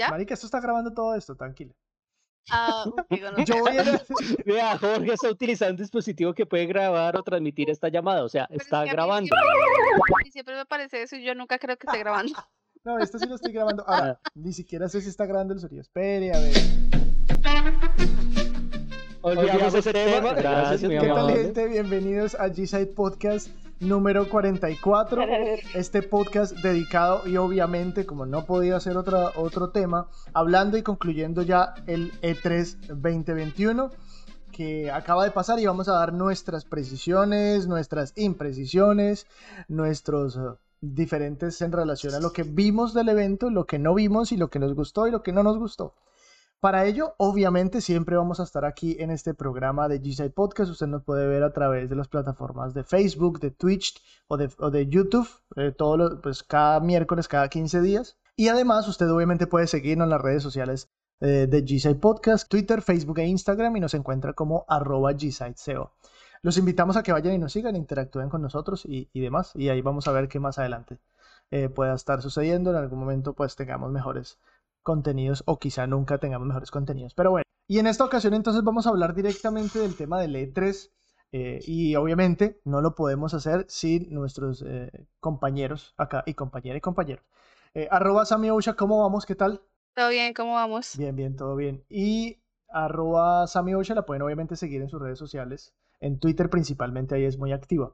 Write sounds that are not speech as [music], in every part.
¿Ya? Marica, esto está grabando todo esto, tranquila. Ah, [laughs] digo, no. Yo voy a... [laughs] Vea, Jorge está utilizando un dispositivo que puede grabar o transmitir esta llamada, o sea, Pero es está que grabando. Siempre, y siempre me parece eso y yo nunca creo que esté grabando. [laughs] No, esto sí lo estoy grabando. Ahora, ni siquiera sé si está grabando el sonido. Espere, a ver. Olvidamos ese tema. Gracias, Gracias, muy mi ¿Qué tal, gente? Bienvenidos a G-Side Podcast número 44. Este podcast dedicado y obviamente, como no podía ser otra, otro tema, hablando y concluyendo ya el E E3 2021 que acaba de pasar y vamos a dar nuestras precisiones, nuestras imprecisiones, nuestros eh, diferentes en relación a lo que vimos del evento, lo que no vimos y lo que nos gustó y lo que no nos gustó. Para ello, obviamente, siempre vamos a estar aquí en este programa de G-Side Podcast. Usted nos puede ver a través de las plataformas de Facebook, de Twitch o de, de YouTube, eh, pues cada miércoles, cada 15 días. Y además, usted obviamente puede seguirnos en las redes sociales eh, de G-Side Podcast, Twitter, Facebook e Instagram y nos encuentra como arroba G-SideSEO. Los invitamos a que vayan y nos sigan, interactúen con nosotros y, y demás. Y ahí vamos a ver qué más adelante eh, pueda estar sucediendo. En algún momento pues tengamos mejores contenidos o quizá nunca tengamos mejores contenidos. Pero bueno, y en esta ocasión entonces vamos a hablar directamente del tema del E3 eh, y obviamente no lo podemos hacer sin nuestros eh, compañeros acá y compañera y compañeros. Eh, arroba Sami Ousha, ¿cómo vamos? ¿Qué tal? ¿Todo bien? ¿Cómo vamos? Bien, bien, todo bien. Y arroba Ousha la pueden obviamente seguir en sus redes sociales, en Twitter principalmente, ahí es muy activa.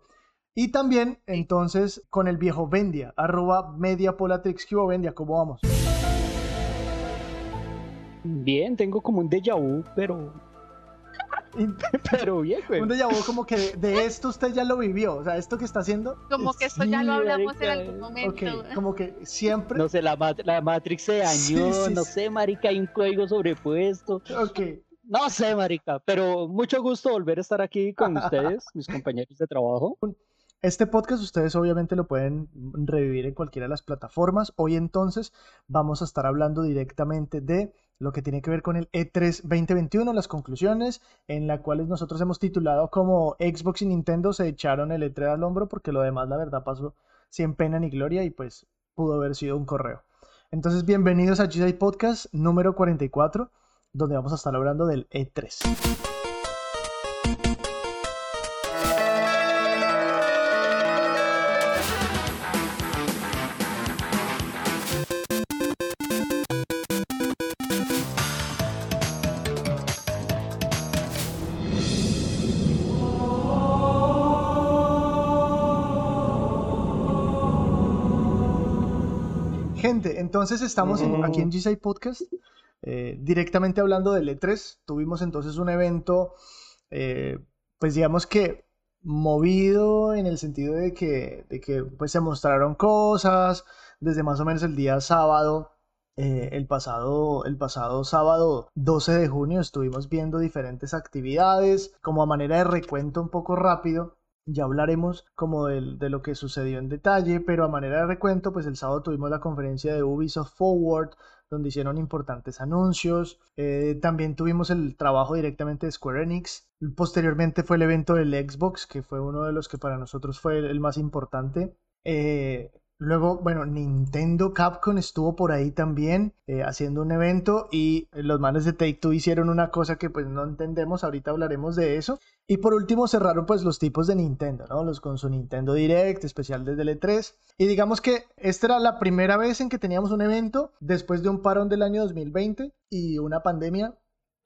Y también entonces con el viejo Vendia, arroba Mediapolatrix, ¿qué hubo, Vendia? ¿Cómo vamos? Bien, tengo como un déjà vu, pero, [laughs] pero bien, güey. Un déjà vu como que de, esto usted ya lo vivió, o sea, esto que está haciendo, Como que esto ya lo hablamos en algún momento. ok, como que siempre, No sé, la, mat- la Matrix se dañó, Sí, sí, no sí. sé, marica, hay un código sobrepuesto. ok, No sé, marica, pero mucho gusto volver a estar aquí con [laughs] ustedes, mis compañeros de trabajo. Este podcast ustedes obviamente lo pueden revivir en cualquiera de las plataformas. Hoy entonces vamos a estar hablando directamente de lo que tiene que ver con el E E3 2021, las conclusiones, en las cuales nosotros hemos titulado como Xbox y Nintendo se echaron el E3 al hombro porque lo demás la verdad pasó sin pena ni gloria y pues pudo haber sido un correo. Entonces bienvenidos a GSI Podcast número 44, donde vamos a estar hablando del E E3. Entonces estamos en- aquí en G6 Podcast eh, directamente hablando del E3. Tuvimos entonces un evento, eh, pues digamos que movido en el sentido de que, de que pues se mostraron cosas desde más o menos el día sábado. eh, el pasado, el pasado sábado 12 de junio estuvimos viendo diferentes actividades como a manera de recuento un poco rápido. Ya hablaremos como de lo que sucedió en detalle, pero a manera de recuento, pues el sábado tuvimos la conferencia de Ubisoft Forward, donde hicieron importantes anuncios. Eh, también tuvimos el trabajo directamente de Square Enix. Posteriormente fue el evento del Xbox, que fue uno de los que para nosotros fue el, el más importante. Eh, luego, bueno, Nintendo Capcom estuvo por ahí también eh, haciendo un evento y los manes de Take Two hicieron una cosa que pues no entendemos, ahorita hablaremos de eso. Y por último cerraron pues los tipos de Nintendo, ¿no? Los con su Nintendo Direct, especial desde el E3. Y digamos que esta era la primera vez en que teníamos un evento después de un parón del año 2020 y una pandemia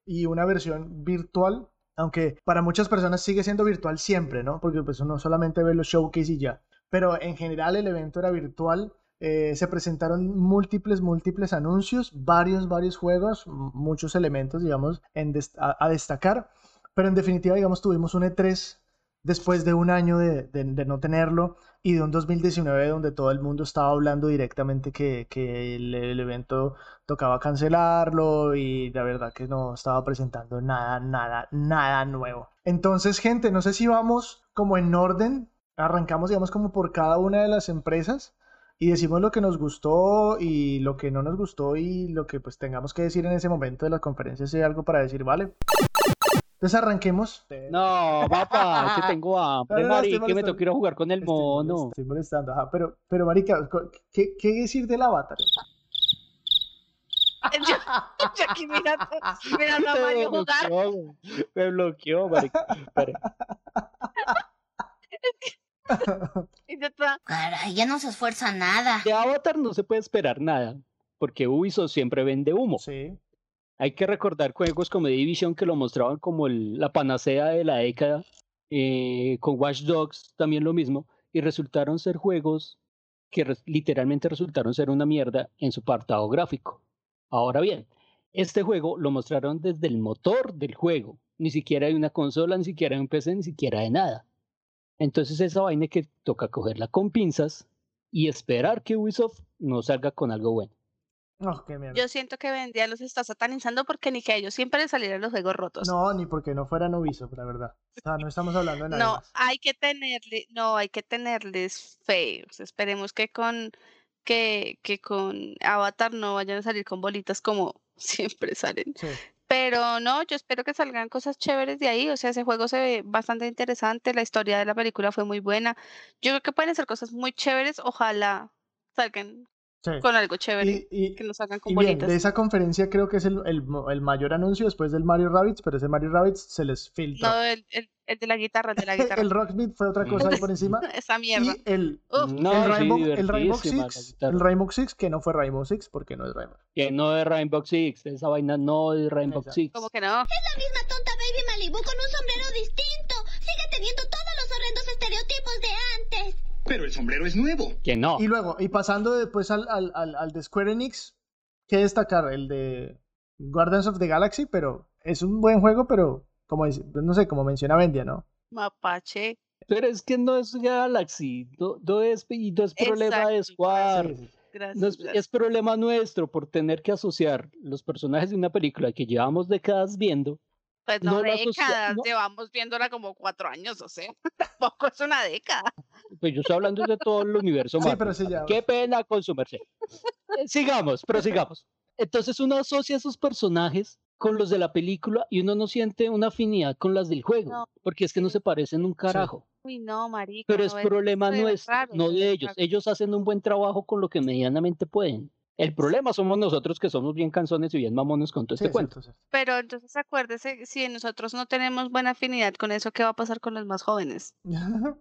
y una versión virtual, aunque para muchas personas sigue siendo virtual siempre, ¿no? Porque pues uno solamente ve los showcase y ya. Pero en general el evento era virtual. eh, se presentaron múltiples, múltiples anuncios, varios, varios juegos, muchos elementos, digamos, a- destacar. Pero en definitiva, digamos, tuvimos un E3 después de un año de, de- de no tenerlo y de un 2019 donde todo el mundo estaba hablando directamente que, que el, el evento tocaba cancelarlo y la verdad que no estaba presentando nada, nada, nada nuevo. Entonces, gente, no sé si vamos como en orden, arrancamos, digamos, como por cada una de las empresas y decimos lo que nos gustó y lo que no nos gustó y lo que pues tengamos que decir en ese momento de la conferencia, si hay algo para decir, ¿vale? Entonces arranquemos. No, papá, que tengo hambre, [laughs] No, no, marica, que me molestando. tengo que ir a jugar con el Estoy mono. Estoy molestando, ajá, pero, pero marica, ¿qué, qué decir del avatar? [laughs] Yo, yo aquí mirando, mirando a [laughs] Me Mario jugar. Me bloqueó, marica. Espere. [laughs] Caray, ya no se esfuerza nada. De Avatar no se puede esperar nada, porque Ubisoft siempre vende humo. Sí. Hay que recordar juegos como Division que lo mostraban como el- la panacea de la década, eh, con Watch Dogs también lo mismo, y resultaron ser juegos que literalmente resultaron ser una mierda en su apartado gráfico. Ahora bien, este juego lo mostraron desde el motor del juego, ni siquiera hay una consola, ni siquiera hay un PC, ni siquiera de nada. Entonces esa vaina que toca cogerla con pinzas y esperar que Ubisoft no salga con algo bueno. No, qué mierda. yo siento que Vendía los está satanizando porque ni que a ellos siempre les salieran los juegos rotos. No, ni porque no fueran Ubisoft, la verdad. O sea, no estamos hablando de nada No, más. hay que tenerle, no, hay que tenerles fe. o sea, esperemos que con que, que con Avatar no vayan a salir con bolitas como [laughs] siempre salen. Sí. Pero no, yo espero que salgan cosas chéveres de ahí. O sea, ese juego se ve bastante interesante. La historia de la película fue muy buena. Yo creo que pueden ser cosas muy chéveres. Ojalá salgan sí. con algo chévere. Y, y- que nos salgan con y bien, de esa conferencia creo que es el, el el mayor anuncio después del Mario Rabbids, pero ese Mario Rabbids se les filtró. No, el, el, el de la guitarra, el de la [laughs] guitarra. el Rocksmith fue otra cosa ahí por encima. [laughs] Esa mierda. Y el, No, el, sí, Rainbow, el Rainbow Six, el Rainbow Six, que no fue Rainbow Six, porque no es Rainbow. Que no es Rainbow Six, esa vaina no es Rainbow Exacto. Six. como que no. La misma tonta Baby Malibu con un sombrero distinto. Sigue teniendo todos los horrendos estereotipos de antes. Pero el sombrero es nuevo. Que no. Y luego, y pasando después al, al, al, al de Square Enix, que destacar el de Guardians of the Galaxy, pero es un buen juego, pero como dice- no sé, como menciona Vendia, ¿no? Mapache. Pero es que no es Galaxy, no, no es, y no es problema de. Square. Sí, sí. Gracias. No es, gracias. es problema nuestro por tener que asociar los personajes de una película que llevamos décadas viendo. Pues no, no décadas, no. llevamos viéndola como cuatro años, o sea, [laughs] tampoco es una década. Pues yo estoy hablando de todo el universo Sí, Marvel. pero sí, ya. Qué pena con su merced. [laughs] Sigamos, prosigamos. Entonces uno asocia a esos personajes con los de la película y uno no siente una afinidad con las del juego, No. porque es que no se parecen un carajo. Uy, no, marica. Pero es no, problema ve nuestro, raro, no de ellos. raro. Ellos hacen un buen trabajo con lo que medianamente pueden. El problema somos nosotros que somos bien canzones y bien mamones con todo Sí, este es cuento. cierto, Pero entonces acuérdese, si nosotros no tenemos buena afinidad con eso, ¿qué va a pasar con los más jóvenes?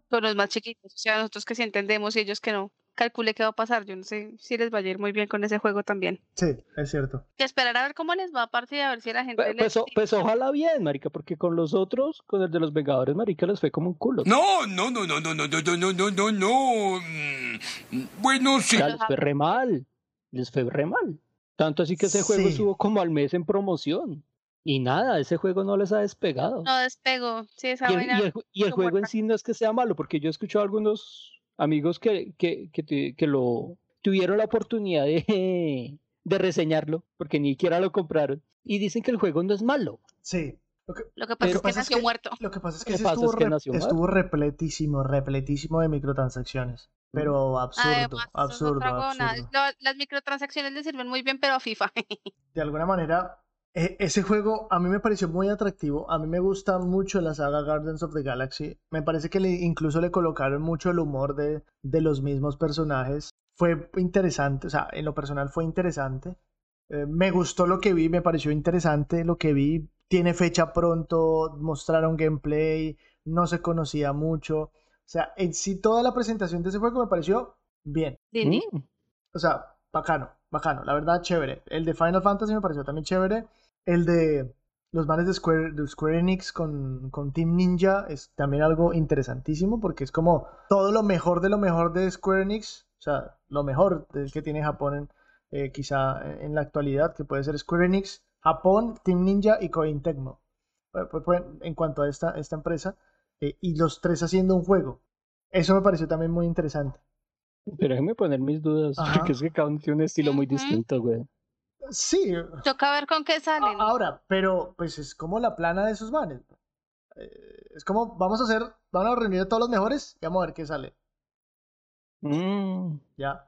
Con los más chiquitos. O sea, nosotros que sí entendemos y ellos que no. Calcule qué va a pasar. Yo no sé si les va a ir muy bien con ese juego también. sí, es cierto. Que esperar a ver cómo les va a partir, a ver si la gente Pues, les pues, pues ojalá bien, marica, porque con los otros, con el de los Vengadores, marica, les fue como un culo. No, no, no, no, no, no, no, no, no, no, no, no. Mm, Bueno, sí. Sea, les fue re mal. Les fue re mal. Tanto así que ese juego Sí. estuvo como al mes en promoción. Y nada, ese juego no les ha despegado. No despego. Sí, esa y el, y el y juego en sí no es que sea malo, porque yo he escuchado a algunos amigos que, que, que, lo tuvieron la oportunidad de, [laughs] de reseñarlo, porque ni siquiera lo compraron. Y dicen que el juego no es malo. Sí. Lo que, Lo que pasa Pero- es que pasa es nació que- muerto. lo que pasa es que, pasa estuvo, es que rep- nació mal. estuvo repletísimo, repletísimo de microtransacciones. Pero absurdo, Además, absurdo, absurdo. Lo- Las microtransacciones le sirven muy bien, pero a FIFA. [laughs] de alguna manera, e- ese juego a mí me pareció muy atractivo. A mí me gusta mucho la saga Guardians of the Galaxy. Me parece que le- incluso le colocaron mucho el humor de, de los mismos personajes. Fue interesante, o sea, en lo personal fue interesante. Eh, me gustó lo que vi, me pareció interesante lo que vi. Tiene fecha pronto, mostraron gameplay, no se conocía mucho. O sea, en sí toda la presentación de ese juego me pareció bien. Dindi. Mm. O sea, bacano, bacano, la verdad, chévere. El de Final Fantasy me pareció también chévere. El de los manes de Square, de Square Enix con, con Team Ninja es también algo interesantísimo porque es como todo lo mejor de lo mejor de Square Enix. O sea, lo mejor del que tiene Japón en, eh, quizá en la actualidad, que puede ser Square Enix, Japón, Team Ninja y Koei Tecmo. Eh, pues, pues, en cuanto a esta, esta empresa, eh, y los tres haciendo un juego. Eso me pareció también muy interesante. Pero déjenme poner mis dudas, [laughs] Ajá. porque es que cada uno tiene un estilo muy distinto, güey. Sí, Toca ver con qué salen. A- Ahora, pero pues es como la plana de esos manes. Eh, es como, vamos a hacer, vamos a reunir a todos los mejores y vamos a ver qué sale. Mm. Ya.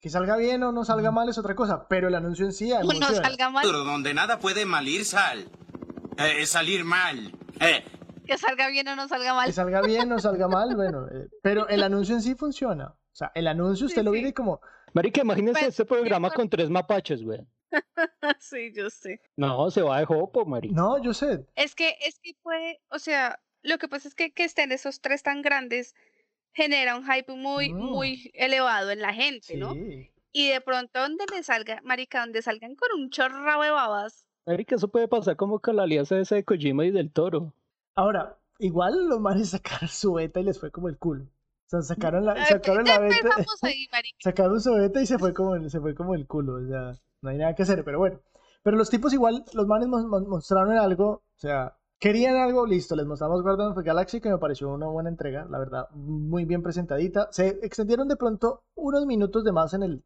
Que salga bien o no salga mal es otra cosa, pero el anuncio en sí no salga mal. Pero donde nada puede mal ir, sal. Eh, salir mal. Eh, [laughs] Que salga bien o no salga Que mal. salga bien o salga mal, bueno, eh, pero el anuncio en sí funciona. O sea, el anuncio usted Sí, lo sí. y como, Marica, imagínense Pues, este programa con tres mapaches, güey. [laughs] sí, yo sé. No, se va de jopo, marica. No, yo sé. Es que, es que puede, o sea, lo que pasa es que que estén esos tres tan grandes genera un hype muy, Mm. muy elevado en la gente, ¿no? Sí. Y de pronto donde le salga, marica, donde salgan con un chorro de babas. Marica, eso puede pasar como con la alianza esa de Kojima y del Toro. Ahora, igual los manes sacaron su beta y les fue como el culo. O sea, sacaron la, sacaron la beta, ahí, [laughs] sacaron su beta y se fue como, el- se fue como el culo. O sea, no hay nada que hacer, pero bueno. Pero los tipos igual, los manes mos- mos- mostraron algo, o sea, querían algo, listo, les mostramos Guardians of the Galaxy, que me pareció una buena entrega, la verdad, muy bien presentadita. Se extendieron de pronto unos minutos de más en el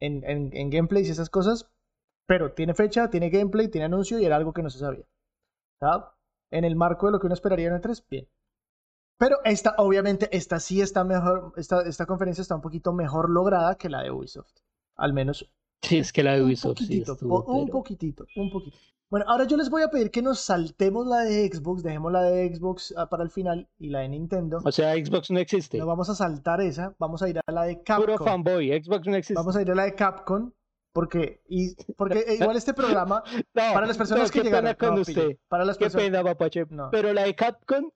en, en, en gameplays y esas cosas, pero tiene fecha, tiene gameplay, tiene anuncio y era algo que no se sabía. ¿Tá? En el marco de lo que uno esperaría en E3, bien. Pero esta, obviamente, esta sí está mejor, esta, esta conferencia está un poquito mejor lograda que la de Ubisoft. Al menos Sí, es que la de un Ubisoft sí poquitito, estuvo, po- un pero- poquitito, un poquito. Bueno, ahora yo les voy a pedir que nos saltemos la de Xbox, dejemos la de Xbox ah, para el final y la de Nintendo. O sea, Xbox no existe. No vamos a saltar esa, vamos a ir a la de Puro Capcom. fanboy, Xbox no existe. Vamos a ir a la de Capcom porque, y, [laughs] porque igual este programa, [laughs] No, para las personas no, que llegaron, pena con no, usted. pille, para las Qué personas, pena, papache. No. Pero la de Capcom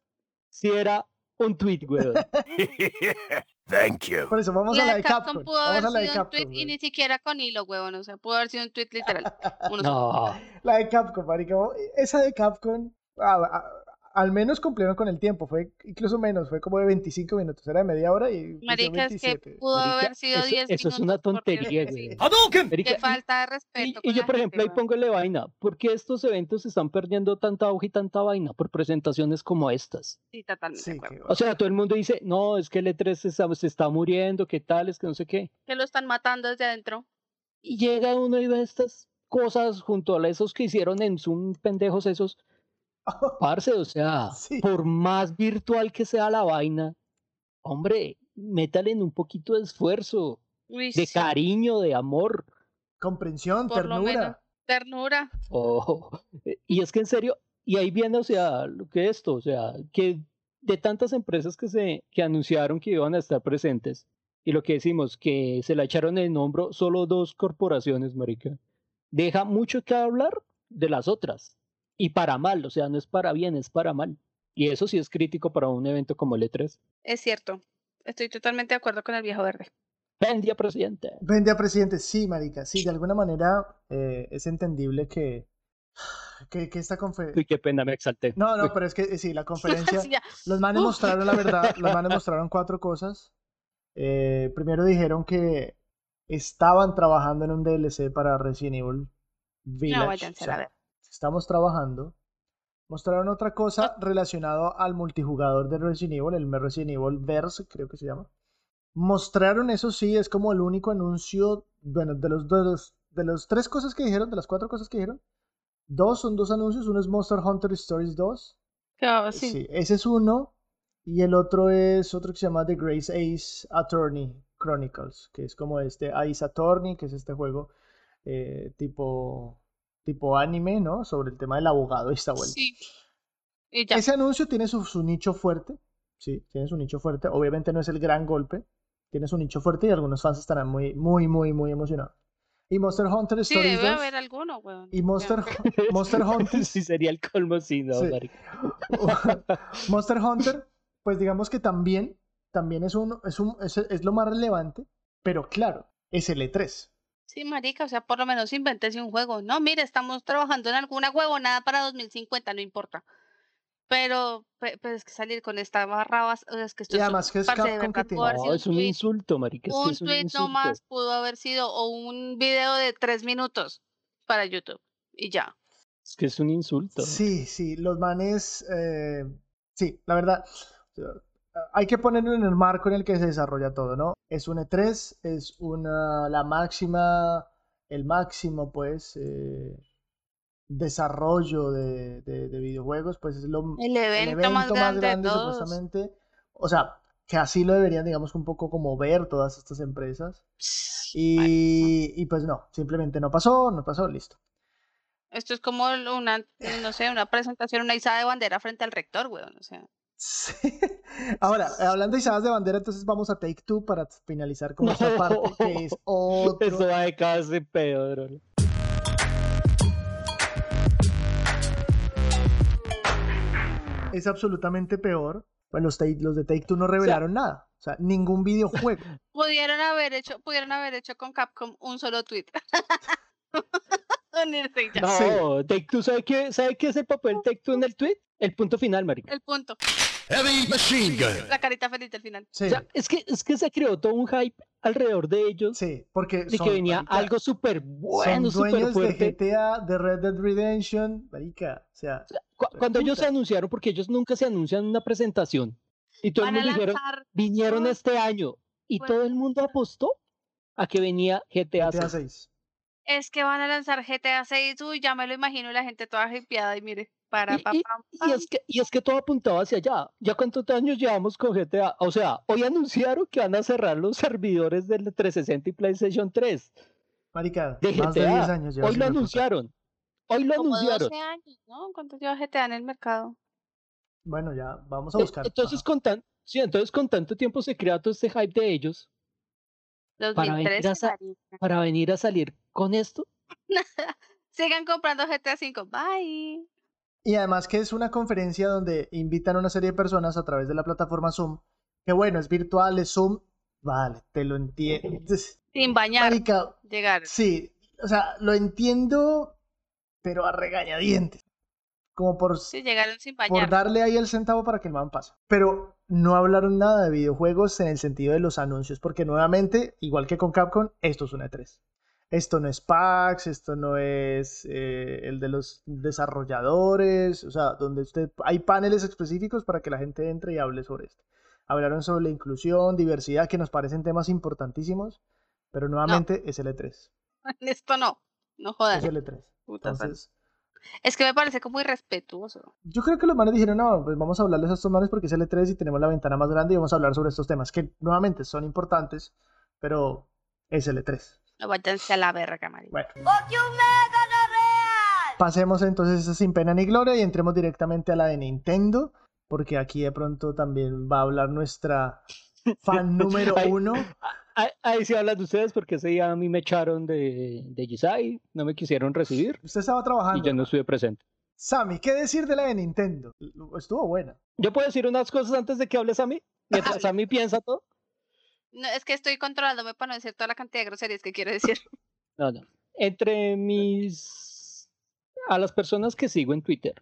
sí era un tweet, weón. [laughs] Thank you. por eso vamos a la de Capcom Capcom. pudo Vamos haber a la de sido un Capcom. tweet y ni siquiera con hilo, huevón. O sea, pudo haber sido un tweet literal. Solo. No. La de Capcom, marica. Esa de Capcom, ah, ah, al menos cumplieron con el tiempo. Fue incluso menos, fue como de 25 minutos. Era de media hora y Marica, es que 27. pudo Marica, haber sido eso- 10 eso es minutos. una tontería, güey. Hadouken! Qué falta de Y, respeto. y yo, por gente, ejemplo, ahí weón. póngale vaina. ¿Por qué estos eventos están perdiendo tanta auge y tanta vaina? Por presentaciones como estas. Sí, totalmente Sí, de acuerdo. que- O sea, todo el mundo dice, no, es que el E3 se está, se está muriendo, qué tal, es que no sé qué. Que lo están matando desde adentro. Y llega uno y ve estas cosas junto a esos que hicieron en Zoom, pendejos esos. [laughs] Parce, o sea, Sí. por más virtual que sea la vaina, hombre, métale en un poquito de esfuerzo, Uy, de sí, cariño, de amor. Comprensión, Por lo menos. ternura. Ternura. Oh, eh, y es que en serio, y ahí viene, o sea, lo que esto, o sea, que de tantas empresas que se que anunciaron que iban a estar presentes, y lo que decimos, que se la echaron en el hombro solo dos corporaciones, marica, deja mucho que hablar de las otras. Y para mal, o sea, no es para bien, es para mal. Y eso sí es crítico para un evento como el E3. Es cierto. Estoy totalmente de acuerdo con el viejo verde. Bendia, presidente. Vende a presidente, sí, marica. Sí, de alguna manera eh, es entendible que, [sighs] que, que esta conferencia... Uy, qué pena, me exalté. No, no, Uy, pero es que eh, sí, la [laughs] conferencia... Sí, ya. Los manes Uf. mostraron la verdad, los manes [laughs] mostraron cuatro cosas. Eh, primero dijeron que estaban trabajando en un DLC para Resident Evil Village. No, váyanse o a sea, ver. Estamos trabajando. Mostraron otra cosa relacionada al multijugador de Resident Evil, el Resident Evil Verse, creo que se llama. Mostraron, eso sí, es como el único anuncio, bueno, de los, de los, de los tres cosas que dijeron, de las cuatro cosas que dijeron, dos son dos anuncios, uno es Monster Hunter Stories 2, Claro, sí. Sí, ese es uno. Y el otro es otro que se llama The Grace Ace Attorney Chronicles, que es como este Ace Attorney, que es este juego eh, tipo, tipo anime, ¿no? Sobre el tema del abogado y esta vuelta. Sí. Y ya. Ese anuncio tiene su, su nicho fuerte, sí, tiene su nicho fuerte. Obviamente no es el gran golpe, tiene su nicho fuerte y algunos fans estarán muy, muy, muy, muy emocionados. Y Monster Hunter Sí, Stories debe 2 haber alguno, weón. y Monster, [laughs] Hunter sí, sería el colmo, sí, no, Sí. [laughs] Monster Hunter, pues digamos que también, también es, un, es, un, es, es lo más relevante, pero claro, es el E E3. Sí, marica, o sea, por lo menos invéntese un juego. No, mire, estamos trabajando en alguna huevonada para 2050, no importa. Pero, pe- pero es que salir con esta barra, bas- o sea, es que esto Y es un- además que es Capcom que tiene- No, es un tweet, insulto, marica. Es que un es un tweet insulto. nomás pudo haber sido, o un video de tres minutos para YouTube. Y ya. Es que es un insulto. Sí, sí, los manes, eh, sí, la verdad, hay que ponerlo en el marco en el que se desarrolla todo, ¿no? Es un E3, es una, la máxima, el máximo, pues, eh, desarrollo de, de- de videojuegos, pues es lo, El evento, evento más grande, supuestamente. O sea, que así lo deberían, digamos, un poco como ver todas estas empresas. Y, y pues no, simplemente no pasó, no pasó, listo. Esto es como una, no sé, una presentación, una izada de bandera frente al rector, weón. O sea, Sí. [laughs] Ahora, hablando de izadas de bandera, entonces vamos a Take Two para finalizar con esta parte que es [laughs] otro. Eso va de casi peor. Es absolutamente peor. Bueno, los, los de Take Two no revelaron nada. O sea, ningún videojuego. [laughs] Pudieron haber hecho, pudieron haber hecho con Capcom un solo tweet. Ya. No, Take Two, ¿sabe qué, ¿sabe qué es el papel Take Two en el tweet? El punto final, marica. El punto. Heavy machine gun. La carita feliz del final. Sí, O sea, es que, es que se creó todo un hype alrededor de ellos sí, porque de son, que venía marica, algo súper bueno, súper dueños de fuerte. GTA, de Red Dead Redemption, marica, o sea, Cu- Cuando ellos se anunciaron, porque ellos nunca se anuncian en una presentación, y todo el Van mundo dijeron, vinieron este año, y Bueno. todo el mundo apostó a que venía GTA, GTA 6. 6. Es que van a lanzar GTA 6, uy, ya me lo imagino, la gente toda hypeada y mire, para Y- pa, y- pam, Y es, que, y es que todo apuntaba hacia allá. ¿Ya cuántos años llevamos con GTA? O sea, hoy anunciaron que van a cerrar los servidores del 360 y PlayStation 3 Marica, de más de 10 GTA. años Hoy lo anunciaron. Hoy lo Como anunciaron. 12 años, ¿no? ¿Cuánto lleva GTA en el mercado? Bueno, ya, vamos a E- buscar. Entonces con, tan, sí, entonces, con tanto tiempo se crea todo este hype de ellos Para venir 2013, a para venir a salir con esto. [laughs] Sigan comprando GTA 5. Bye. Y además que es una conferencia donde invitan a una serie de personas a través de la plataforma Zoom, que bueno, es virtual, es Zoom, vale, te lo entiendes. Sin bañar. Marica, Llegar. sí, o sea, lo entiendo, pero a regañadientes. Como por, Sí, llegaron sin por bañar. darle ahí el centavo para que el man pase. Pero no hablaron nada de videojuegos en el sentido de los anuncios, porque nuevamente, igual que con Capcom, esto es una E3. Esto no es PAX, esto no es eh, el de los desarrolladores, o sea, donde usted hay paneles específicos para que la gente entre y hable sobre esto. Hablaron sobre la inclusión, diversidad, que nos parecen temas importantísimos, pero nuevamente es el E3. [laughs] Esto no. No jodan. Es el E3. puta. Entonces, Es que me parece como irrespetuoso. yo creo que los manes dijeron, no, pues vamos a hablarles a estos manes porque es el E3 y tenemos la ventana más grande y vamos a hablar sobre estos temas, que nuevamente son importantes, pero es el E3. No váyanse a la verga, marica. Bueno. Pasemos entonces a sin pena ni gloria y entremos directamente a la de Nintendo, porque aquí de pronto también va a hablar nuestra [laughs] fan número uno. Ahí, ahí sí hablan de ustedes porque ese día a mí me echaron de, de Gisai, no me quisieron recibir Usted estaba y trabajando. yo no ¿no? estuve presente. Sammy, ¿qué decir de la de Nintendo? Estuvo buena. ¿Yo puedo decir unas cosas antes de que hables a mí? Mientras mí piensa todo. No, es que estoy controlándome para no decir toda la cantidad de groserías que quiero decir. [laughs] No, no. Entre mis... A las personas que sigo en Twitter,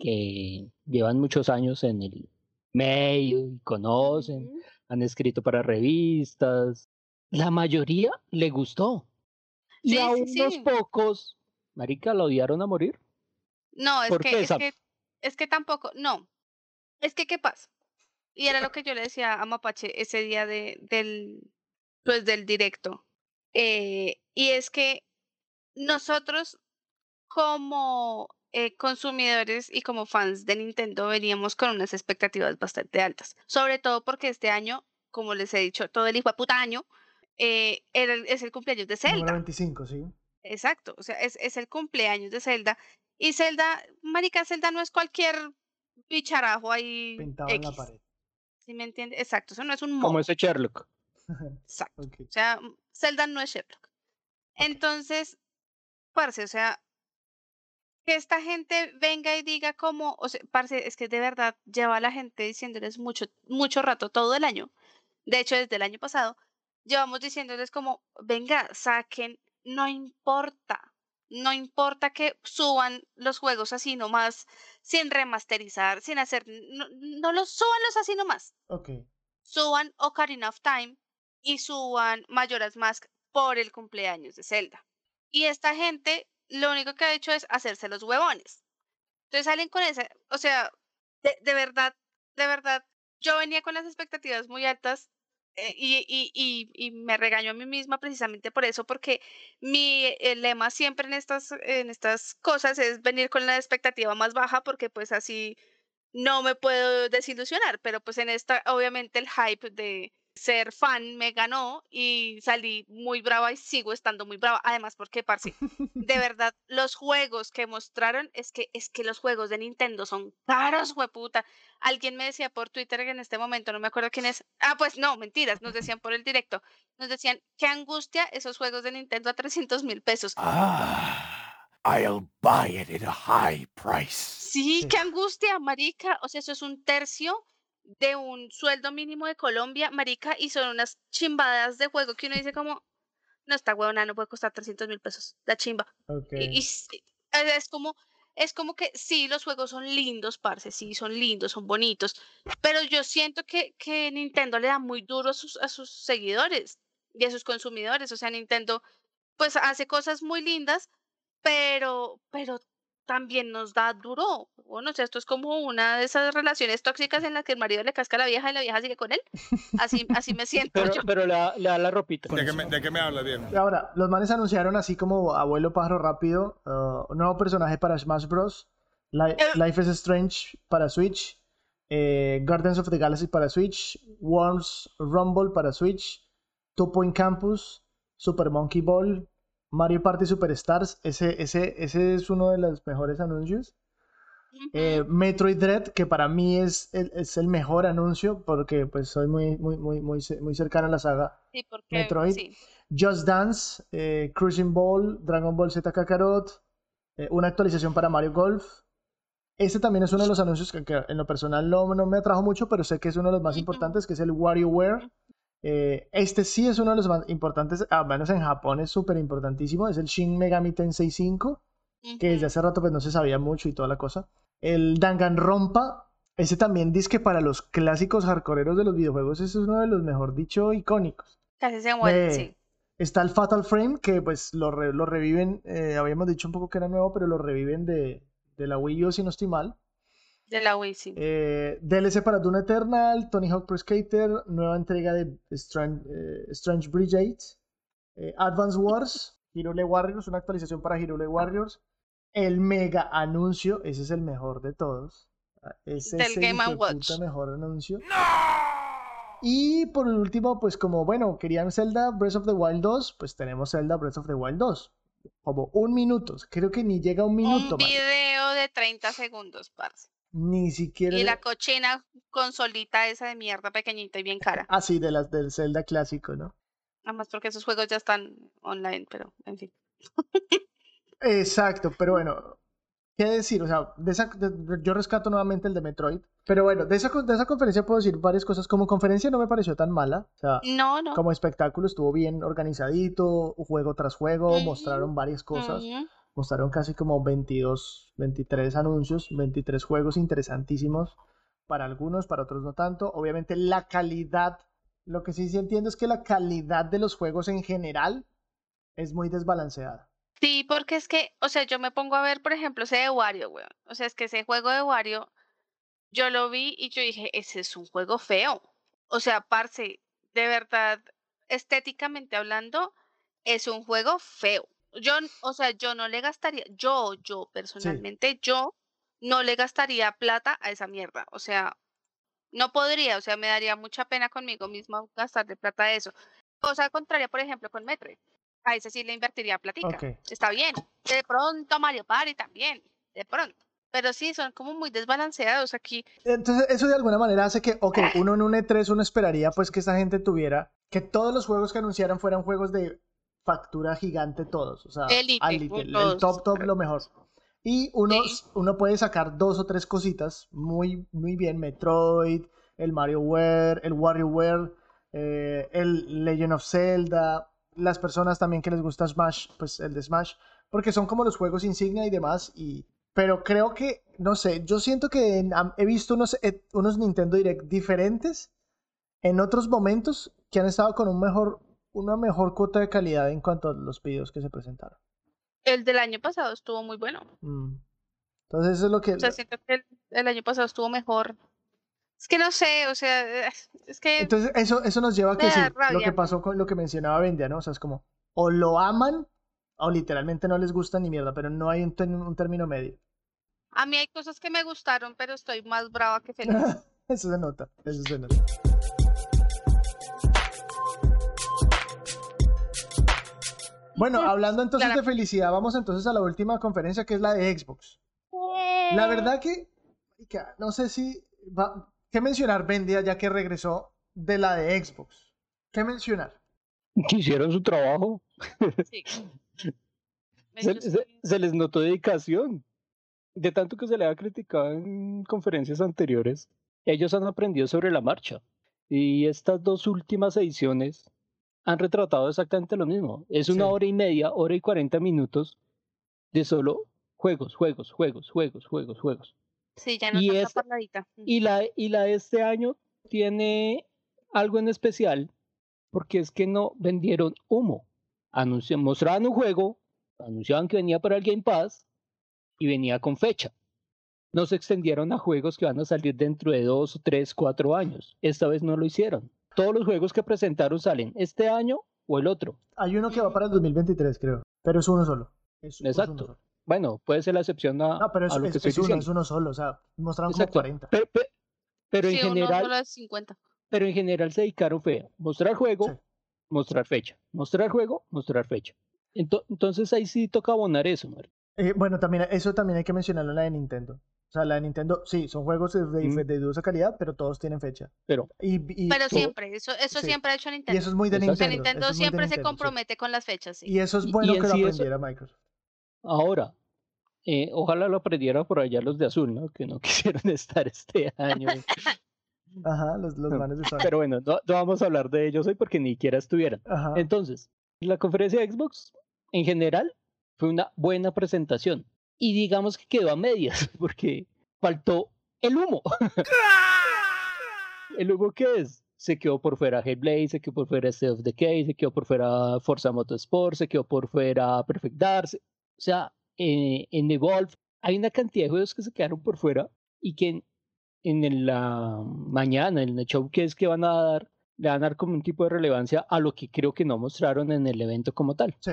que llevan muchos años en el medio y conocen. Han escrito para revistas, la mayoría le gustó. Y a sí, unos sí. pocos, marica, la odiaron a morir. No, es ¿Por que, es que, es que tampoco, no. Es que, ¿qué pasa? Y era lo que yo le decía a Mapache ese día de, del, pues, del directo. Eh, y es que nosotros, como eh, consumidores y como fans de Nintendo, veníamos con unas expectativas bastante altas. Sobre todo porque este año, como les he dicho, todo el hijo de puta año, eh, era es el cumpleaños de Número Zelda. 25, sí. Exacto, o sea, es, es el cumpleaños de Zelda. Y Zelda, marica, Zelda no es cualquier bicharajo ahí Pintado en la pared. ¿sí me entiende? Exacto, eso no es un Como ese Sherlock. [laughs] Exacto. O sea, Zelda no es Sherlock. Entonces, parce, o sea, que esta gente venga y diga como, o sea, parce, es que de verdad lleva a la gente diciéndoles mucho, mucho rato, todo el año. De hecho, desde el año pasado, llevamos diciéndoles como, venga, saquen, no importa, no importa que suban los juegos así nomás, sin remasterizar, sin hacer, no, no los suban los así nomás Ok. suban Ocarina of Time y suban Majora's Mask por el cumpleaños de Zelda. Y esta gente lo único que ha hecho es hacerse los huevones. Entonces salen con esa, o sea, de, de verdad, de verdad, yo venía con las expectativas muy altas eh, y, y, y, y me regaño a mí misma precisamente por eso, porque mi eh, lema siempre en estas, en estas cosas es venir con la expectativa más baja, porque pues así no me puedo desilusionar, pero pues en esta obviamente el hype de ser fan me ganó y salí muy brava y sigo estando muy brava. Además, porque, parce, de [laughs] verdad, los juegos que mostraron es que es que los juegos de Nintendo son caros, hueputa. Alguien me decía por Twitter que en este momento, no me acuerdo quién es. Ah, pues no, mentiras, nos decían por el directo. Nos decían, qué angustia esos juegos de Nintendo a 300 mil pesos. Ah, I'll buy it at a high price. Sí, Sí. qué [laughs] angustia, marica. O sea, eso es un tercio de un sueldo mínimo de Colombia, marica, y son unas chimbadas de juego que uno dice como, no, esta huevona no puede costar 300 mil pesos, la chimba. Ok. Y, y es es como, es como que sí, los juegos son lindos, parce, sí, son lindos, son bonitos, pero yo siento que, que Nintendo le da muy duro a sus, a sus seguidores y a sus consumidores. O sea, Nintendo pues hace cosas muy lindas, pero, pero también nos da duro. Bueno, o sea, esto es como una de esas relaciones tóxicas en las que el marido le casca a la vieja y la vieja sigue con él. Así, así me [laughs] siento Pero, yo. pero le, da- le da la ropita. ¿De qué, me, ¿De qué me habla, Diego? Y Ahora, los manes anunciaron así como Abuelo Pájaro Rápido, uh, un nuevo personaje para Smash Bros. Eh. Life is Strange para Switch, eh, Guardians of the Galaxy para Switch, Worms Rumble para Switch, Two Point Campus, Super Monkey Ball, Mario Party Superstars, ese, ese, ese es uno de los mejores anuncios. Eh, Metroid Dread, que para mí es el, es el mejor anuncio porque pues soy muy, muy, muy, muy, muy cercano a la saga Sí, porque Metroid. sí. Just Dance, eh, Cruising Ball, Dragon Ball Z Kakarot, eh, una actualización para Mario Golf. Este también es uno de los anuncios que, que en lo personal no, no me atrajo mucho, pero sé que es uno de los más importantes, que es el WarioWare. Eh, este sí es uno de los más importantes, al menos en Japón es súper importantísimo, es el Shin Megami Tensei 5, que desde hace rato pues no se sabía mucho y toda la cosa. El Danganronpa, ese también dice que para los clásicos hardcoreeros de los videojuegos ese es uno de los mejor dicho icónicos. Casi se muere, Eh, sí. Está el Fatal Frame, que pues lo, re- lo reviven, eh, habíamos dicho un poco que era nuevo, pero lo reviven de, de la Wii U, si no estoy mal. De la Wii, sí. Eh, DLC para Dune Eternal, Tony Hawk Pro Skater, nueva entrega de Strange, eh, Strange Brigade, eh, Advance Wars, [laughs] Hyrule Warriors, una actualización para Hyrule Warriors, el mega anuncio, ese es el mejor de todos. Ah, Ese Del es el Game and hijueputa Watch. mejor anuncio. Y por último, pues como bueno, querían Zelda Breath of the Wild 2, pues tenemos Zelda Breath of the Wild 2. Como un minuto, creo que ni llega a un minuto, Un man. video de 30 segundos, parce. Ni siquiera. Y la cochina consolita esa de mierda pequeñita y bien cara. Ah, sí, de las del Zelda clásico, ¿no? Además porque esos juegos ya están online, pero en fin. Exacto, pero [laughs] bueno, ¿qué decir? O sea, de esa, de- yo rescato nuevamente el de Metroid. Pero bueno, de esa, de esa conferencia puedo decir varias cosas. Como conferencia no me pareció tan mala. O sea, No, no. como espectáculo estuvo bien organizadito, juego tras juego, mostraron varias cosas. Ujú. Mostraron casi como 22, 23 anuncios, 23 juegos interesantísimos. Para algunos, para otros no tanto. Obviamente la calidad, lo que sí, sí entiendo es que la calidad de los juegos en general es muy desbalanceada. Sí, porque es que, o sea, yo me pongo a ver, por ejemplo, ese de Wario, weón. O sea, es que ese juego de Wario, yo lo vi y yo dije, ese es un juego feo. O sea, parce, de verdad, estéticamente hablando, es un juego feo. Yo, o sea, yo no le gastaría, yo, yo personalmente, yo no le gastaría plata a esa mierda. O sea, no podría, o sea, me daría mucha pena conmigo misma gastarle plata a eso. Cosa contraria, por ejemplo, con Metroid. A ese sí le invertiría platica. Está bien. De pronto Mario Party también. De pronto. Pero sí, son como muy desbalanceados aquí. Entonces, eso de alguna manera hace que, ok, uno en un E3 uno esperaría pues que esta gente tuviera, que todos los juegos que anunciaran fueran juegos de factura gigante todos, o sea, al límite, el, top top lo mejor. Y uno, uno puede sacar dos o tres cositas muy, muy bien, Metroid, el MarioWare, el WarioWare, eh, el Legend of Zelda, las personas también que les gusta Smash, pues el de Smash, porque son como los juegos insignia y demás, y pero creo que, no sé, yo siento que en- he visto unos, eh, unos Nintendo Direct diferentes en otros momentos que han estado con un mejor, una mejor cuota de calidad en cuanto a los pedidos que se presentaron. El del año pasado estuvo muy bueno. Mm. Entonces eso es lo que... O sea, siento que el, el año pasado estuvo mejor. Es que no sé, o sea, es que Entonces eso, eso nos lleva a que sí, lo que pasó con lo que mencionaba Bendia, ¿no? O sea, es como, o lo aman o literalmente no les gusta ni mierda, pero no hay un, ten- un término medio. a mí hay cosas que me gustaron, pero estoy más brava que [laughs] feliz. Eso se nota, eso se nota. Bueno, [laughs] hablando entonces de felicidad, vamos entonces a la última conferencia que es la de Xbox. La verdad que, no sé si va, qué mencionar Bendia ya que regresó de la de Xbox. ¿Qué mencionar? Que hicieron su trabajo. Sí. [laughs] Se, Ellos se- sí. se les notó dedicación. De tanto que se le ha criticado en conferencias anteriores, ellos han aprendido sobre la marcha. Y estas dos últimas ediciones han retratado exactamente lo mismo. Es una Sí. hora y media, hora y cuarenta minutos de solo juegos, juegos, juegos, juegos, juegos, juegos. Sí, ya no Y tanta esta-. Y la, y la de este año tiene algo en especial, porque es que no vendieron humo. Anunci- mostraban un juego, anunciaban que venía para el Game Pass y venía con fecha. No se extendieron a juegos que van a salir dentro de dos, tres, cuatro años. Esta vez no lo hicieron. Todos los juegos que presentaron salen este año o el otro. Hay uno que va para el 2023, creo. Pero es uno solo. Es- es uno Exacto. solo. Bueno, puede ser la excepción a, No, pero es, a lo es- que estoy es uno, es uno solo. O sea, mostraron como Exacto. 40. Pero, pe- pero en uno general, solo es 50. pero en general se dedicaron fue a mostrar juego, Sí. mostrar fecha, mostrar juego, mostrar fecha. Ento- entonces ahí sí toca abonar eso, Mario. Eh, bueno, también eso también hay que mencionarlo en la de Nintendo. O sea, la de Nintendo, sí, son juegos de, Mm. de dudosa calidad, pero todos tienen fecha. Pero Y, y- Pero todo- siempre, eso, eso sí. siempre ha hecho y Nintendo. eso es muy de Exacto. Nintendo. Nintendo es de siempre se sí. compromete con las fechas, sí. Y eso es Y- bueno y en que lo sí eso- aprendiera Microsoft. ahora, eh, ojalá lo aprendiera por allá los de azul, ¿no? Que no [laughs] quisieron estar este año. [laughs] Ajá, los, los No, manes de Sony. Pero bueno, no, no vamos a hablar de ellos hoy porque ni siquiera estuvieran. Ajá. Entonces, la conferencia de Xbox en general fue una buena presentación. Y digamos que quedó a medias [laughs] porque faltó el humo. [laughs] ¿El humo qué es? Se quedó por fuera Hellblade, se quedó por fuera State of Decay, se quedó por fuera Forza Motorsport, se quedó por fuera Perfect Dark. O sea, eh, en Evolve hay una cantidad de juegos que se quedaron por fuera y que en, en la mañana, en el showcase que van a dar, le van a dar como un tipo de relevancia a lo que creo que no mostraron en el evento como tal. Sí.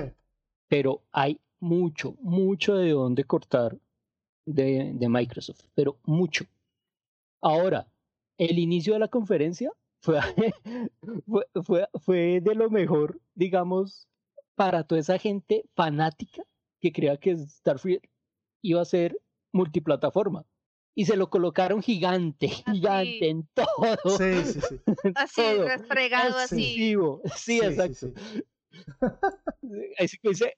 Pero hay mucho, mucho de dónde cortar de, de Microsoft, pero mucho. Ahora, el inicio de la conferencia fue, [laughs] fue, fue, fue de lo mejor, digamos, para toda esa gente fanática que creía que Starfield iba a ser multiplataforma. Y se lo colocaron gigante, [laughs] gigante en todo. Sí, [laughs] sí, sí. Así, todo. restregado así. Sí, Sí, sí, exacto. sí. Así que dice,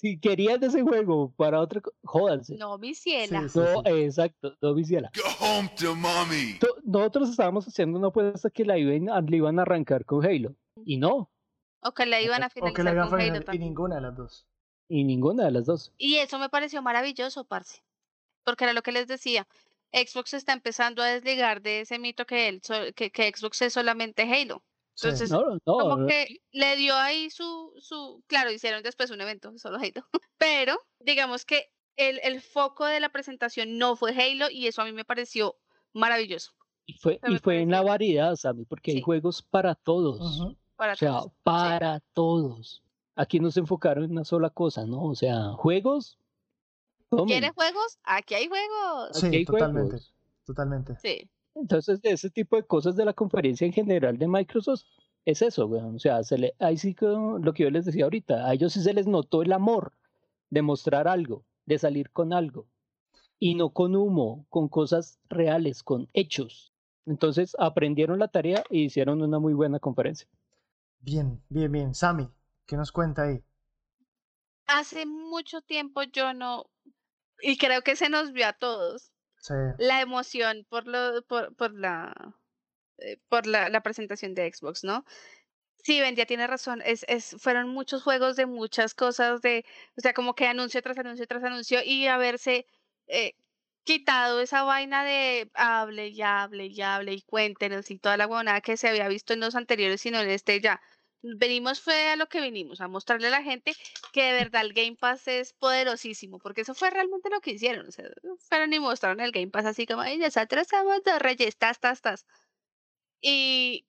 si querían ese juego para otra cosa, jódanse. No, mi ciela. Sí, No, sí. exacto, no viciela. Go home to mommy. To- Nosotros estábamos haciendo una apuesta que la iban, a- le iban a arrancar con Halo. Y no, O que la iban a O que la finalizar hagan con Halo y ninguna de las dos. y ninguna de las dos. Y eso me pareció maravilloso, parce. Porque era lo que les decía. Xbox está empezando a desligar de ese mito que, él, que, que Xbox es solamente Halo. Sí. Entonces, No, no, como no, que le dio ahí su, su, claro, hicieron después un evento, solo Halo, [laughs] pero digamos que el, el foco de la presentación no fue Halo y eso a mí me pareció maravilloso y fue, y fue en la variedad, Sammy, porque hay juegos para todos. Para O sea, todos. Sí. para todos. Aquí no se enfocaron en una sola cosa, ¿no? O sea, juegos. tomen. ¿Quieres juegos? Aquí hay juegos. Sí, Aquí hay totalmente. juegos. Totalmente. Sí. Entonces, de ese tipo de cosas de la conferencia en general de Microsoft, es eso, weón. O sea, se le, ahí sí que lo que yo les decía ahorita, a ellos sí se les notó el amor de mostrar algo, de salir con algo. Y no con humo, con cosas reales, con hechos. Entonces, aprendieron la tarea y hicieron una muy buena conferencia. Bien, bien, bien. Sammy, ¿qué nos cuenta ahí? Hace mucho tiempo yo no, y creo que se nos vio a todos, La emoción por lo, por, por la eh, por la, la presentación de Xbox, ¿no? Sí, Bendia tiene razón, es, es, fueron muchos juegos de muchas cosas, de, o sea, como que anuncio tras anuncio tras anuncio, y haberse eh, quitado esa vaina de hable y hable y hable y cuéntenos y toda la huevonada que se había visto en los anteriores, sino en este ya. Venimos fue a lo que vinimos, a mostrarle a la gente que de verdad el Game Pass es poderosísimo, porque eso fue realmente lo que hicieron. O sea, mostraron el Game Pass así como, ay, nosotros somos dos reyes, tas, tas, tas. Y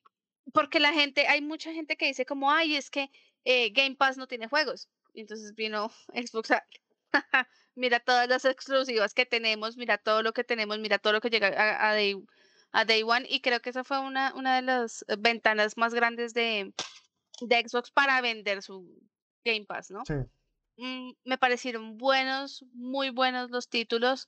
porque la gente, hay mucha gente que dice como, ay, es que eh, Game Pass no tiene juegos. Y entonces vino [laughs] Xbox a, [laughs] mira todas las exclusivas que tenemos, mira todo lo que tenemos, mira todo lo que llega a, a Day, a Day One. Y creo que esa fue una, una de las eh, ventanas más grandes de, de Xbox para vender su Game Pass, ¿no? Sí. Mm, me parecieron buenos, muy buenos los títulos.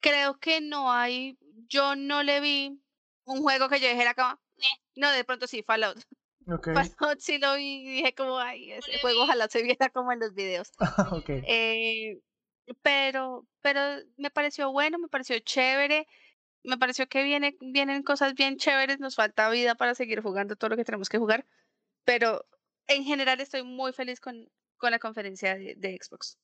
Creo que no hay, yo no le vi un juego que yo dijera como, "Eh", no, de pronto sí, Fallout. [laughs] Ok. Cuando sí lo vi, dije como, ay, ese juego ojalá se viera como en los videos. [laughs] ok. Eh, pero, pero me pareció bueno, me pareció chévere, me pareció que viene, vienen cosas bien chéveres, nos falta vida para seguir jugando todo lo que tenemos que jugar, pero en general estoy muy feliz con, con la conferencia de, de Xbox.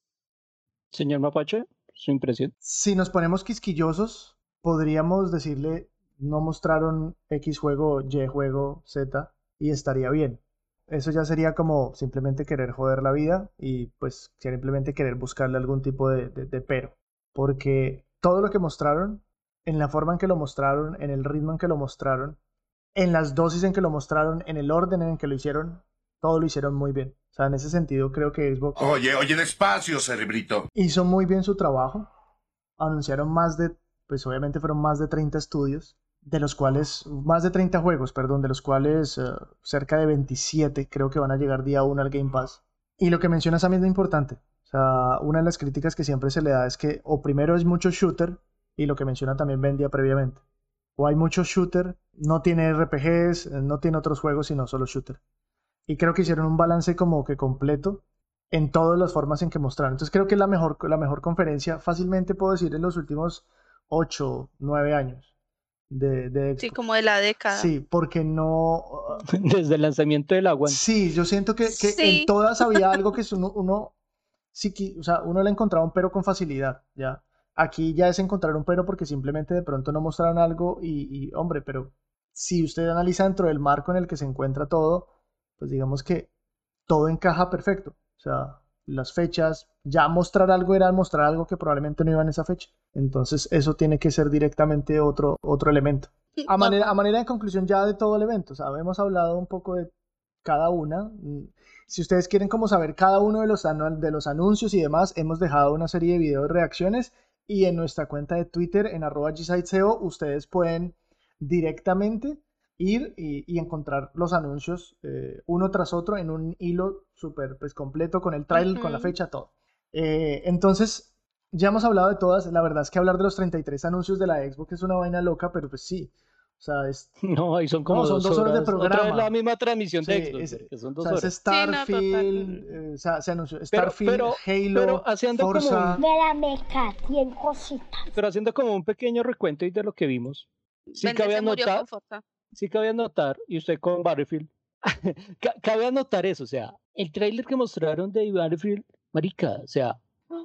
Señor Mapache, su impresión. Si nos ponemos quisquillosos, podríamos decirle, no mostraron X juego, Y juego, Z, y estaría bien. Eso ya sería como simplemente querer joder la vida y pues simplemente querer buscarle algún tipo de, de- de pero. Porque todo lo que mostraron, en la forma en que lo mostraron, en el ritmo en que lo mostraron, en las dosis en que lo mostraron, en el orden en que lo hicieron, todo lo hicieron muy bien. O sea, en ese sentido creo que Xbox Oye, oye, despacio, cerebrito. hizo muy bien su trabajo. Anunciaron más de, pues obviamente fueron más de 30 estudios, de los cuales, más de 30 juegos, perdón, de los cuales eh, cerca de 27 creo que van a llegar día 1 al Game Pass. Y lo que mencionas a mí es lo importante. O sea, una de las críticas que siempre se le da es que o primero es mucho shooter, y lo que menciona también vendía previamente. O hay mucho shooter, no tiene RPGs, eh, no tiene otros juegos, sino solo shooter. Y creo que hicieron un balance como que completo en todas las formas en que mostraron. Entonces creo que es la mejor, la mejor conferencia, fácilmente puedo decir, en los últimos 8, 9 años de, de Sí, como de la década. Sí, porque no... [laughs] Desde el lanzamiento del agua. Sí, yo siento que, que Sí. en todas había algo que [laughs] es uno, uno, sí que- o sea, uno le encontraba un pero con facilidad, ¿ya? Aquí ya es encontrar un pero porque simplemente de pronto no mostraron algo y, y, hombre, pero si usted analiza dentro del marco en el que se encuentra todo, pues digamos que todo encaja perfecto. O sea, las fechas, ya mostrar algo era mostrar algo que probablemente no iba en esa fecha. Entonces eso tiene que ser directamente otro, otro elemento. A manera, a manera de conclusión ya de todo el evento, o sea, hemos hablado un poco de cada una. Mm, Si ustedes quieren como saber cada uno de los, de los anuncios y demás, hemos dejado una serie de videos de reacciones y en nuestra cuenta de Twitter en arroba gsiteseo ustedes pueden directamente ir y, y encontrar los anuncios eh, uno tras otro en un hilo súper pues, completo con el trailer, con la fecha, todo. Eh, entonces, ya hemos hablado de todas. La verdad es que hablar de los 33 anuncios de la Xbox es una vaina loca, pero pues sí. O sea, es, No, ahí son como No, son dos, dos horas de Otra programa. vez la misma transmisión de Sí, Xbox, es- que son o dos sea, es horas. Starfield, eh, o sea, se anunció Pero- Starfield, pero- Halo, pero haciendo como Forza. un- en cositas. Pero haciendo como un pequeño recuento de lo que vimos. Sí Vende con Forza. sí cabe anotar, y usted con Battlefield, [laughs] ca- cabe anotar eso, o sea, el tráiler que mostraron de Battlefield, marica, o sea,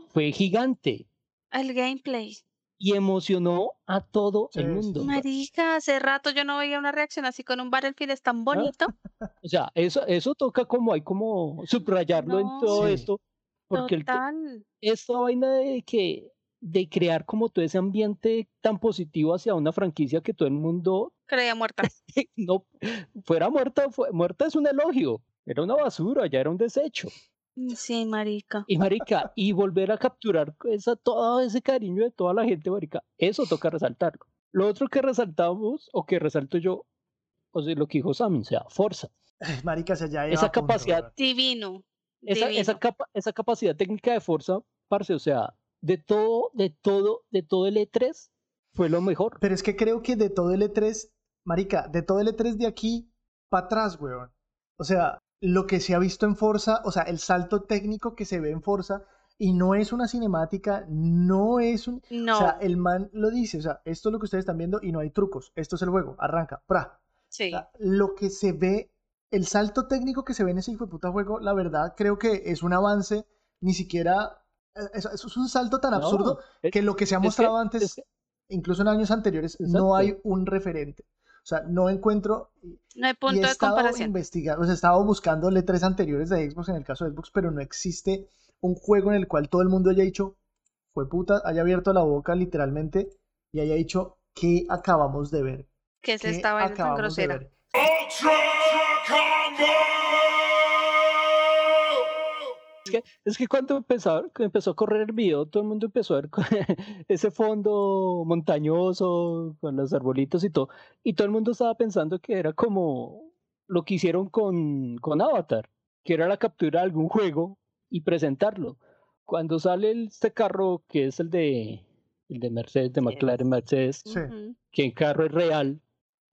fue gigante El gameplay. Y emocionó a todo Sí, el mundo. Marica, hace rato yo no veía una reacción así con un Battlefield es tan bonito. [laughs] O sea, eso, eso toca como hay como subrayarlo en todo Sí. esto, porque el, Total. esta vaina de que de crear como todo ese ambiente tan positivo hacia una franquicia que todo el mundo Creía muerta. [laughs] no fuera muerta, fue- muerta es un elogio, era una basura, ya era un desecho. Sí, marica. Y marica, y volver a capturar esa, todo ese cariño de toda la gente, marica, eso toca resaltarlo. Lo otro que resaltamos, o que resalto yo, o sea, lo que dijo Sammy, o sea, fuerza. Marica, se ya Esa punto, capacidad weón. Divino. esa, divino. esa, capa- esa capacidad técnica de fuerza, parce, o sea, de todo, de todo, de todo el E3 fue lo mejor. Pero es que creo que de todo el E3, Marica, de todo el E3 de aquí para atrás, weón. O sea, lo que se ha visto en Forza, o sea, el salto técnico que se ve en Forza, y no es una cinemática, no es un... No. O sea, el man lo dice, o sea, esto es lo que ustedes están viendo y no hay trucos, esto es el juego, arranca, pra. O sí. sea, lo que se ve, el salto técnico que se ve en ese hijo de puta juego, la verdad, creo que es un avance, ni siquiera... eh, Eso, eso es un salto tan absurdo que lo que se ha es que- mostrado es antes, que- incluso en años anteriores, no hay un referente. O sea, no encuentro... No hay Y punto he de estado comparación. investigando, o sea, he estado buscando letras anteriores de Xbox en el caso de Xbox, pero no existe un juego en el cual todo el mundo haya dicho, fue puta, haya abierto la boca literalmente y haya dicho, ¿qué acabamos de ver? Que es ¿Qué esta vaina tan de grosera. ver?". Combo! Es que cuando empezó, que empezó a correr el video, todo el mundo empezó a ver [laughs] ese fondo montañoso, con los arbolitos y todo, y todo el mundo estaba pensando que era como lo que hicieron con, con Avatar, que era la captura de algún juego y presentarlo. Cuando sale el- este carro, que es el de, el de Mercedes, de McLaren Mercedes, Sí. Que en carro es real,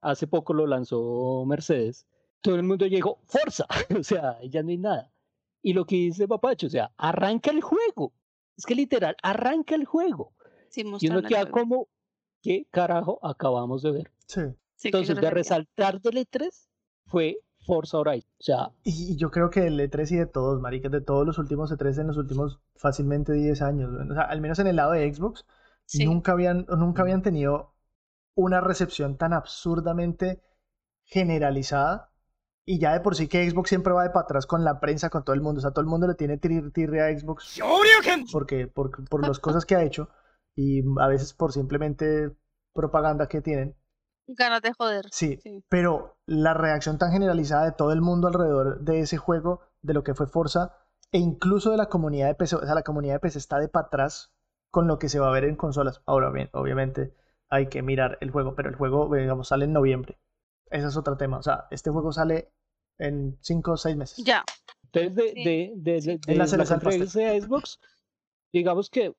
hace poco lo lanzó Mercedes, todo el mundo llegó, ¡Forza! [laughs] o sea, ya no hay nada. Y lo que dice Papacho, o sea, arranca el juego. Es que literal, arranca el juego. Sí, Y uno queda como, ¿qué carajo acabamos de ver? Sí. Sí, Entonces, de resaltar del E3 fue Forza Horizon. O sea, Y, y yo creo que el E3 y de todos, maricas, de todos los últimos E3 en los últimos fácilmente 10 años, o sea, al menos en el lado de Xbox, Sí. nunca habían, nunca habían tenido una recepción tan absurdamente generalizada. Y ya de por sí que Xbox siempre va de para atrás con la prensa, con todo el mundo. O sea, todo el mundo le tiene tir- tirre a Xbox porque, por, por las cosas que ha hecho y a veces por simplemente propaganda que tienen. Ganas de joder. Sí, Sí. pero la reacción tan generalizada de todo el mundo alrededor de ese juego, de lo que fue Forza, e incluso de la comunidad de PC, o sea, la comunidad de PC está de para atrás con lo que se va a ver en consolas. Ahora bien, obviamente hay que mirar el juego, pero el juego, digamos, sale en noviembre. Ese es otro tema. O sea, este juego sale en 5 o 6 meses. Ya. Entonces, de, Sí, de, de, sí. de- Es de la la cereza del pastel. conferencia de Xbox, digamos que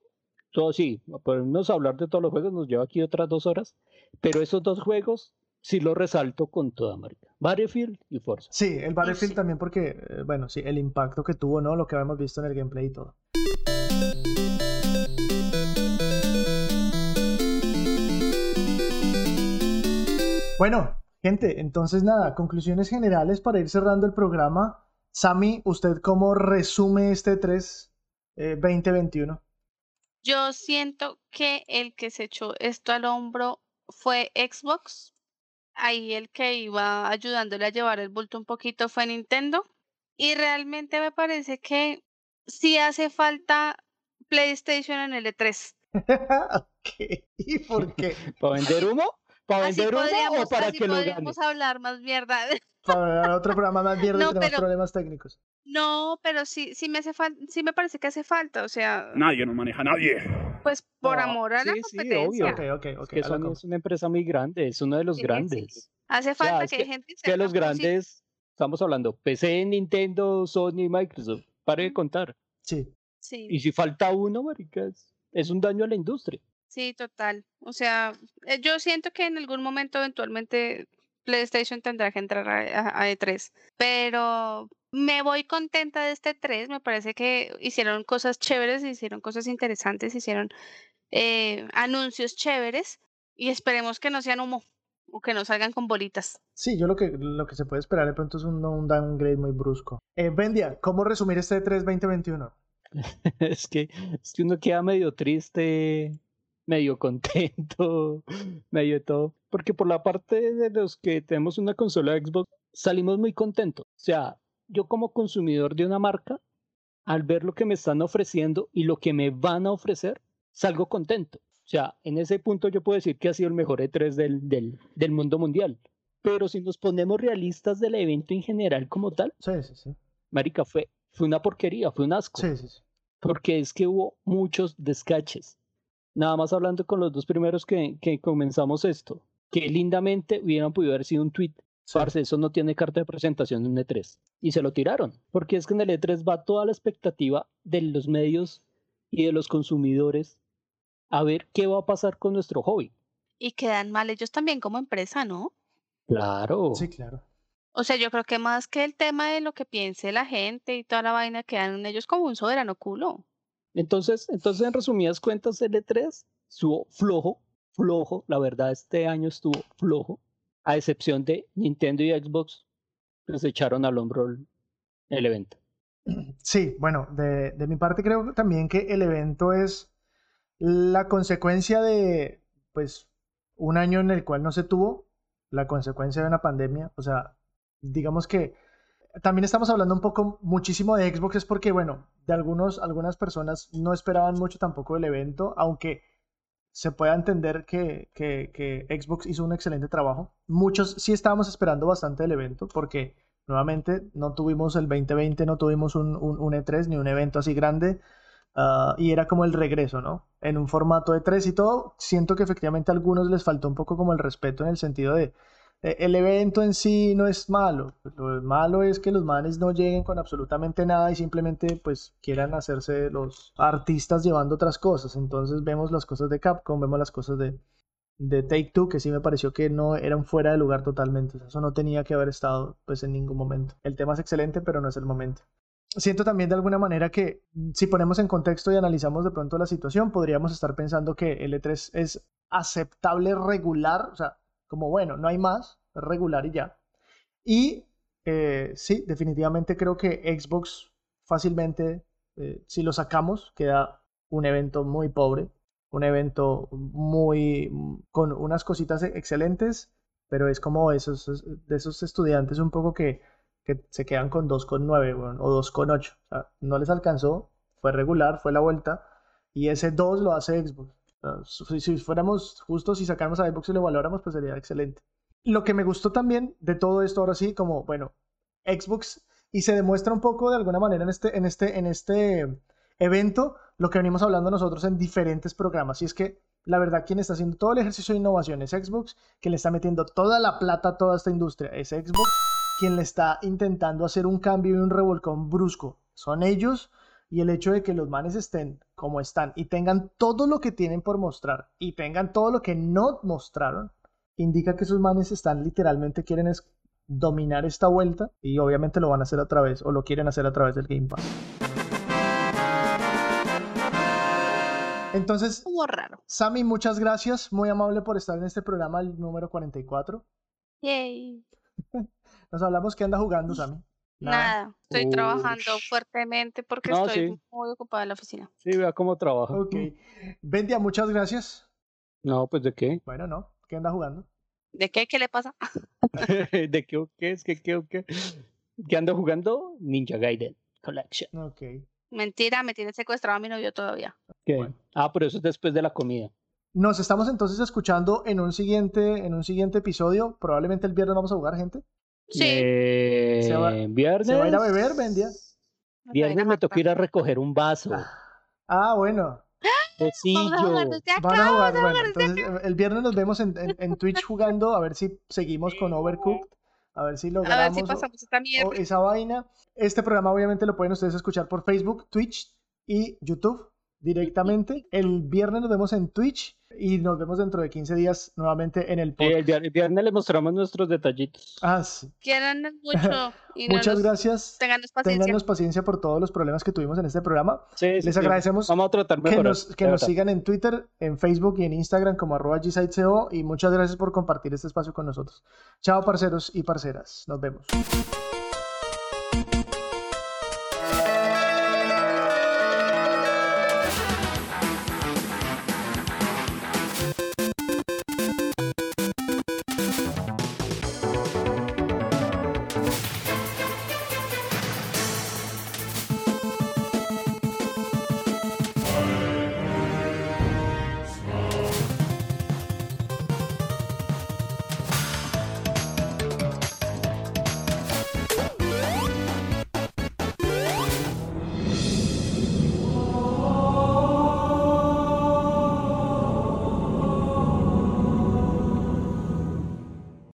todo sí, ponernos a hablar de todos los juegos nos lleva aquí otras dos horas, pero esos dos juegos sí los resalto con toda marca. Battlefield y Forza. Sí, el Battlefield sí. también porque, eh, bueno, sí, el impacto que tuvo, ¿no? Lo que habíamos visto en el gameplay y todo. Bueno, gente, entonces nada, conclusiones generales para ir cerrando el programa. Sami, ¿usted cómo resume este 3 eh, 2021? Yo siento que el que se echó esto al hombro fue Xbox. Ahí el que iba ayudándole a llevar el bulto un poquito fue Nintendo. Y realmente me parece que sí hace falta PlayStation en el E E3. [laughs] ok, ¿y por qué? [laughs] ¿Para vender humo? ¿Para Así vender humo o para así que lo gane? podríamos hablar más mierda. [laughs] Para otro programa más viernes No, tenemos pero- problemas técnicos. No, pero sí, sí me hace falta, sí me parece que hace falta. O sea, Nadie no maneja a nadie. pues por No, amor a la sí, sí, competencia. obvio. Ok, ok, ok. Es que la Sony es una empresa muy grande, es uno de los Sí, sí, grandes. Hace O sea, falta que, que- hay gente que los grandes, estamos hablando, PC, Nintendo, Sony, Microsoft, pare de contar. Sí, Sí. Y si falta uno, marica, es, es un daño a la industria. Sí, total. O sea, eh, yo siento que en algún momento eventualmente PlayStation tendrá que entrar a, a- a E3, pero me voy contenta de este 3, me parece que hicieron cosas chéveres, hicieron cosas interesantes, hicieron eh, anuncios chéveres y esperemos que no sean humo o que no salgan con bolitas. sí, yo lo que, lo que se puede esperar de pronto es un, un downgrade muy brusco. Eh, Bendia, ¿cómo resumir este 3 2021? [laughs] Es que, es que uno queda medio triste, medio contento, [laughs] medio todo. Porque por la parte de los que tenemos una consola Xbox, salimos muy contentos. O sea, yo como consumidor de una marca, al ver lo que me están ofreciendo y lo que me van a ofrecer, salgo contento. O sea, en ese punto yo puedo decir que ha sido el mejor E3 del, del, del mundo mundial. Pero si nos ponemos realistas del evento en general como tal, Sí, sí, sí. Marica, fue, fue una porquería, fue un asco porque es que hubo muchos descaches. Nada más hablando con los dos primeros que, que comenzamos esto, que lindamente hubieran podido haber sido un tweet. Sí. Parce, eso no tiene carta de presentación en un E3. Y se lo tiraron, porque es que en el E3 va toda la expectativa de los medios y de los consumidores a ver qué va a pasar con nuestro hobby. Y quedan mal ellos también como empresa, ¿no? Claro. Sí, claro. O sea, yo creo que más que el tema de lo que piense la gente y toda la vaina, quedan ellos como un soberano culo. Entonces, entonces, en resumidas cuentas, el E3 estuvo flojo, flojo. La verdad, este año estuvo flojo, a excepción de Nintendo y Xbox, que se echaron al hombro el, el evento. Sí, bueno, de, de mi parte creo también que el evento es la consecuencia de, pues, un año en el cual no se tuvo, la consecuencia de una pandemia. O sea, digamos que también estamos hablando un poco muchísimo de Xbox, es porque, bueno, de algunos, algunas personas no esperaban mucho tampoco del evento, aunque se pueda entender que, que, Xbox hizo un excelente trabajo. Muchos sí estábamos esperando bastante del evento, porque nuevamente no tuvimos el 2020, no tuvimos un, un, un E3 ni un evento así grande. Uh, y era como el regreso, ¿no? En un formato de tres y todo, siento que efectivamente a algunos les faltó un poco como el respeto en el sentido de el evento en sí no es malo, lo malo es que los manes no lleguen con absolutamente nada y simplemente pues quieran hacerse los artistas llevando otras cosas, entonces vemos las cosas de Capcom, vemos las cosas de, de Take Two, que sí me pareció que no eran fuera de lugar totalmente. Eso no tenía que haber estado pues en ningún momento. El tema es excelente, pero no es el momento. Siento también de alguna manera que si ponemos en contexto y analizamos de pronto la situación, podríamos estar pensando que el E3 es aceptable regular, o sea, como bueno, no hay más, regular y ya. Y eh, sí, definitivamente creo que Xbox fácilmente, eh, si lo sacamos, queda un evento muy pobre, un evento muy con unas cositas excelentes, pero es como esos de esos estudiantes un poco que, que se quedan con 2,9 bueno, o 2,8. O sea, no les alcanzó, fue regular, fue la vuelta, y ese 2 lo hace Xbox. Si, fuéramos justos y sacáramos a Xbox y lo valoramos, pues sería excelente. Lo que me gustó también de todo esto, ahora sí, como, bueno, Xbox, y se demuestra un poco de alguna manera en este, en este, en este evento lo que venimos hablando nosotros en diferentes programas. Y es que la verdad, quien está haciendo todo el ejercicio de innovación es Xbox, quien le está metiendo toda la plata a toda esta industria es Xbox, quien le está intentando hacer un cambio y un revolcón brusco son ellos. Y el hecho de que los manes estén como están y tengan todo lo que tienen por mostrar y tengan todo lo que no mostraron, indica que esos manes están literalmente quieren dominar esta vuelta y obviamente lo van a hacer a través o lo quieren hacer a través del Game Pass. Entonces, raro. Sammy, muchas gracias, muy amable por estar en este programa, el número 44. Yay. [laughs] Nos hablamos, ¿qué anda jugando, Sammy? Nada, estoy trabajando fuertemente porque No, estoy sí. muy ocupada en la oficina. Sí, vea cómo trabaja. Ok. Bendia, muchas gracias. No, pues de qué. Bueno, no, ¿qué anda jugando? ¿De qué? ¿Qué le pasa? [laughs] ¿De qué o qué es? ¿Qué, qué o qué? ¿Qué ando jugando? Ninja Gaiden Collection. Ok. Mentira, me tiene secuestrado a mi novio todavía. ¿Qué? Bueno. Ah, pero eso es después de la comida. Nos estamos entonces escuchando en un siguiente, en un siguiente episodio. Probablemente el viernes vamos a jugar, gente. Sí. Eh, Se va- viernes. ¿Se va a ir a beber, Bendia? Viernes a me toca ir a recoger un vaso. Ah, bueno. Pocillo. Vamos a jugar desde acá. Van a jugar. vamos a Bueno, desde entonces el viernes nos vemos en, en- en Twitch jugando, a ver si seguimos con Overcooked, a ver si. A ver logramos si o- pasamos esta o mierda. esa vaina. Este programa obviamente lo pueden ustedes escuchar por Facebook, Twitch y YouTube directamente. El viernes nos vemos en Twitch y nos vemos dentro de 15 días nuevamente en el Sí, podcast. el, vier- el viernes le mostramos nuestros detallitos. Ah, sí. Quieran mucho [laughs] y no Muchas gracias. Tengan paciencia. Téngannos paciencia por todos los problemas que tuvimos en este programa. Sí, sí, Les sí. agradecemos Vamos a tratar que nos, que nos sigan en Twitter, en Facebook y en Instagram como arroba y muchas gracias por compartir este espacio con nosotros. Chao parceros y parceras, nos vemos.